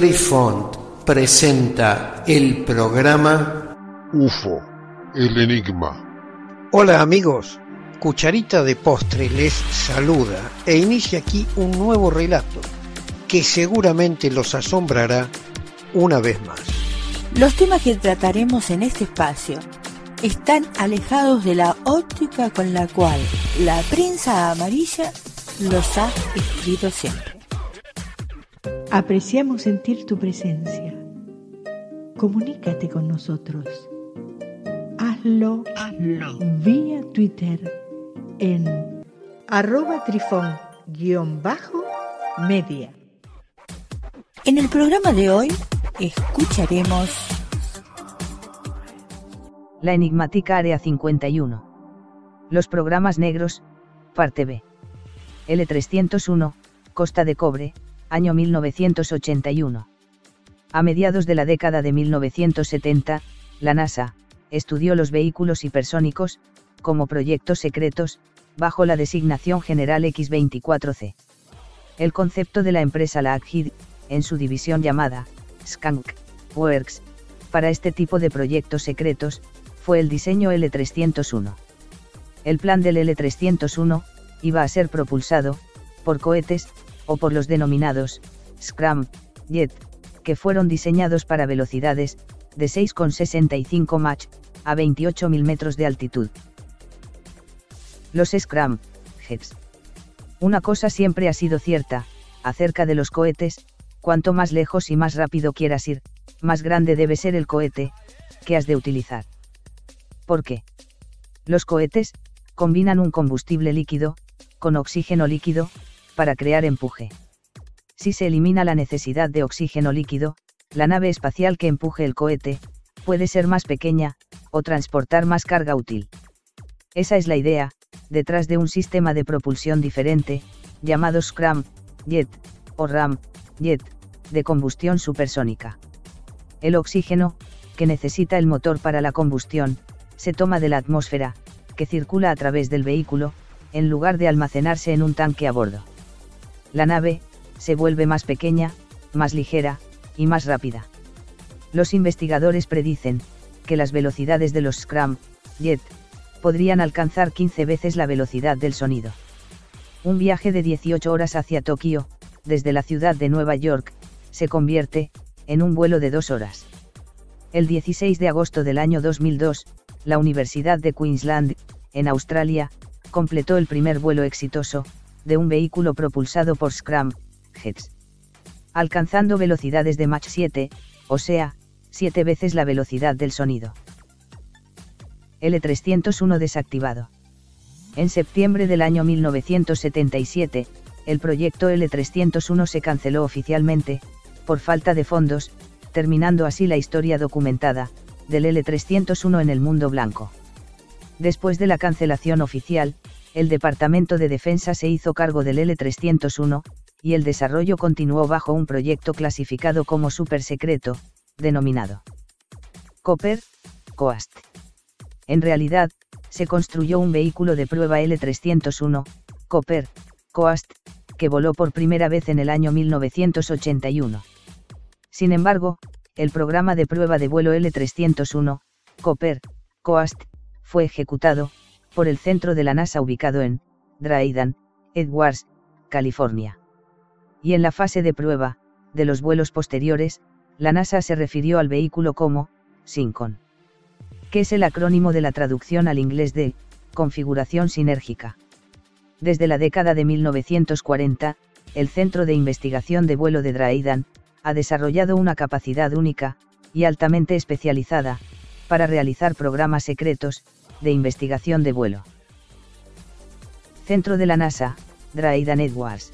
Trifont presenta el programa UFO, el enigma. Hola amigos, Cucharita de Postre les saluda e inicia aquí un nuevo relato que seguramente los asombrará una vez más. Los temas que trataremos en este espacio están alejados de la óptica con la cual la prensa amarilla los ha escrito siempre. Apreciamos sentir tu presencia. Comunícate con nosotros. Hazlo, Hazlo. vía Twitter en arroba trifón-media. En el programa de hoy escucharemos La enigmática Área 51. Los programas negros, parte B. L301, Costa de Cobre, año 1981. A mediados de la década de 1970, la NASA, estudió los vehículos hipersónicos, como proyectos secretos, bajo la designación general X-24C. El concepto de la empresa Lockheed, en su división llamada Skunk Works, para este tipo de proyectos secretos, fue el diseño L301. El plan del L301, iba a ser propulsado, por cohetes, o por los denominados, Scram, Jet, que fueron diseñados para velocidades, de 6,65 Mach, a 28.000 metros de altitud. Los Scram, Jets. Una cosa siempre ha sido cierta, acerca de los cohetes, cuanto más lejos y más rápido quieras ir, más grande debe ser el cohete, que has de utilizar. ¿Por qué? Los cohetes, combinan un combustible líquido, con oxígeno líquido, para crear empuje. Si se elimina la necesidad de oxígeno líquido, la nave espacial que empuje el cohete, puede ser más pequeña, o transportar más carga útil. Esa es la idea, detrás de un sistema de propulsión diferente, llamado Scram, Jet, o Ram, Jet, de combustión supersónica. El oxígeno, que necesita el motor para la combustión, se toma de la atmósfera, que circula a través del vehículo, en lugar de almacenarse en un tanque a bordo. La nave, se vuelve más pequeña, más ligera, y más rápida. Los investigadores predicen, que las velocidades de los Scram, Jet, podrían alcanzar 15 veces la velocidad del sonido. Un viaje de 18 horas hacia Tokio, desde la ciudad de Nueva York, se convierte, en un vuelo de dos horas. El 16 de agosto del año 2002, la Universidad de Queensland, en Australia, completó el primer vuelo exitoso, de un vehículo propulsado por Scram, Jets. Alcanzando velocidades de Mach 7, o sea, 7 veces la velocidad del sonido. L301 desactivado. En septiembre del año 1977, el proyecto L301 se canceló oficialmente, por falta de fondos, terminando así la historia documentada, del L301 en el mundo blanco. Después de la cancelación oficial, el Departamento de Defensa se hizo cargo del L301, y el desarrollo continuó bajo un proyecto clasificado como super secreto, denominado Copper, Coast. En realidad, se construyó un vehículo de prueba L301, Copper, Coast, que voló por primera vez en el año 1981. Sin embargo, el programa de prueba de vuelo L301, Copper, Coast, fue ejecutado, por el centro de la NASA ubicado en, Dryden, Edwards, California. Y en la fase de prueba, de los vuelos posteriores, la NASA se refirió al vehículo como, SYNCON. Que es el acrónimo de la traducción al inglés de, configuración sinérgica. Desde la década de 1940, el Centro de Investigación de Vuelo de Dryden, ha desarrollado una capacidad única, y altamente especializada, para realizar programas secretos, de investigación de vuelo. Centro de la NASA, Dryden Edwards.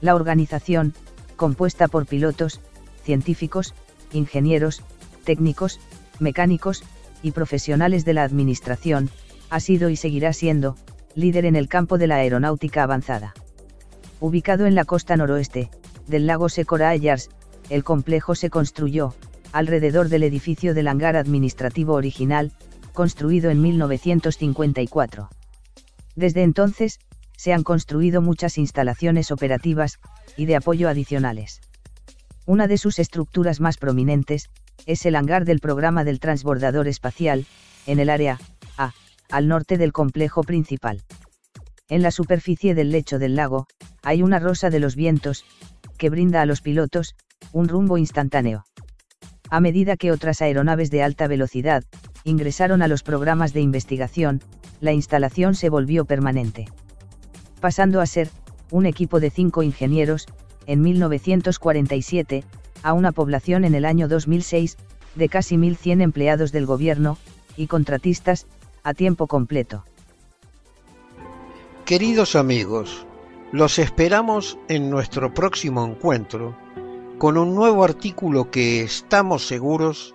La organización, compuesta por pilotos, científicos, ingenieros, técnicos, mecánicos, y profesionales de la administración, ha sido y seguirá siendo, líder en el campo de la aeronáutica avanzada. Ubicado en la costa noroeste, del lago Secorayars, el complejo se construyó, alrededor del edificio del hangar administrativo original, construido en 1954. Desde entonces, se han construido muchas instalaciones operativas, y de apoyo adicionales. Una de sus estructuras más prominentes, es el hangar del programa del transbordador espacial, en el área A, al norte del complejo principal. En la superficie del lecho del lago, hay una rosa de los vientos, que brinda a los pilotos, un rumbo instantáneo. A medida que otras aeronaves de alta velocidad, ingresaron a los programas de investigación, la instalación se volvió permanente. Pasando a ser, un equipo de cinco ingenieros, en 1947, a una población en el año 2006, de casi 1.100 empleados del gobierno, y contratistas, a tiempo completo. Queridos amigos, los esperamos en nuestro próximo encuentro con un nuevo artículo que estamos seguros